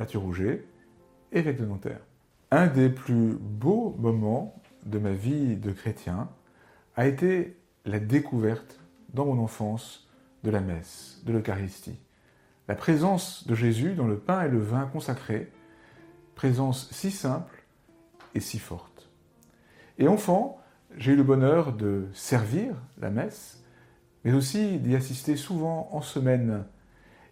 Mathieu Rouget, évêque de Nanterre. Un des plus beaux moments de ma vie de chrétien a été la découverte dans mon enfance de la messe, de l'Eucharistie. La présence de Jésus dans le pain et le vin consacrés, présence si simple et si forte. Et enfant, j'ai eu le bonheur de servir la messe, mais aussi d'y assister souvent en semaine,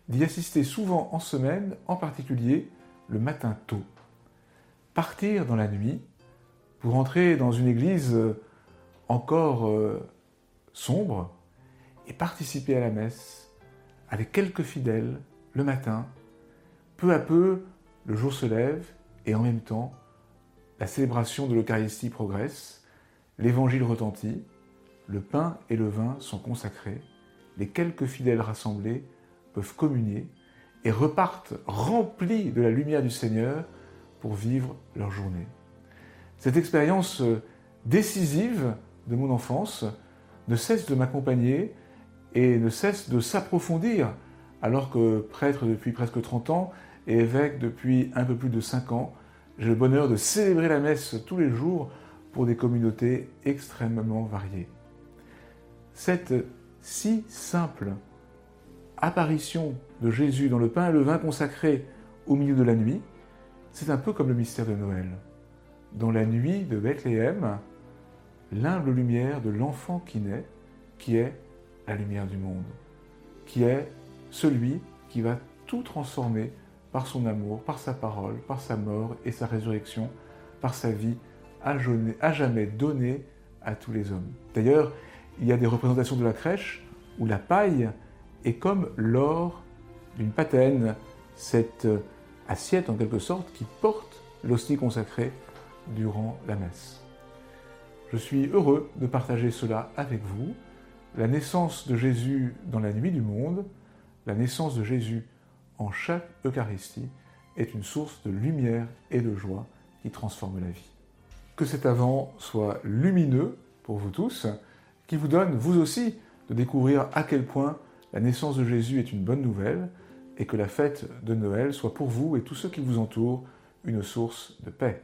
d'y assister souvent en semaine, en particulier le matin tôt. Partir dans la nuit pour entrer dans une église encore euh, sombre et participer à la messe avec quelques fidèles le matin. Peu à peu, le jour se lève et en même temps, la célébration de l'Eucharistie progresse, l'évangile retentit, le pain et le vin sont consacrés, les quelques fidèles rassemblés communier et repartent remplis de la lumière du Seigneur pour vivre leur journée. Cette expérience euh, décisive de mon enfance ne cesse de m'accompagner et ne cesse de s'approfondir alors que prêtre depuis presque 30 ans et évêque depuis un peu plus de 5 ans, j'ai le bonheur de célébrer la messe tous les jours pour des communautés extrêmement variées. Cette si simple apparition de Jésus dans le pain et le vin consacré au milieu de la nuit, c'est un peu comme le mystère de Noël. Dans la nuit de Bethléem, l'humble lumière de l'enfant qui naît, qui est la lumière du monde, qui est celui qui va tout transformer par son amour, par sa parole, par sa mort et sa résurrection, par sa vie à jamais donnée à tous les hommes. D'ailleurs, il y a des représentations de la crèche où la paille est comme l'or d'une patène, cette assiette en quelque sorte qui porte l'hostie consacrée durant la messe. Je suis heureux de partager cela avec vous, la naissance de Jésus dans la nuit du monde, la naissance de Jésus en chaque Eucharistie est une source de lumière et de joie qui transforme la vie. Que cet avant soit lumineux pour vous tous, qui vous donne, vous aussi, de découvrir à quel point la naissance de Jésus est une bonne nouvelle et que la fête de Noël soit pour vous et tous ceux qui vous entourent une source de paix.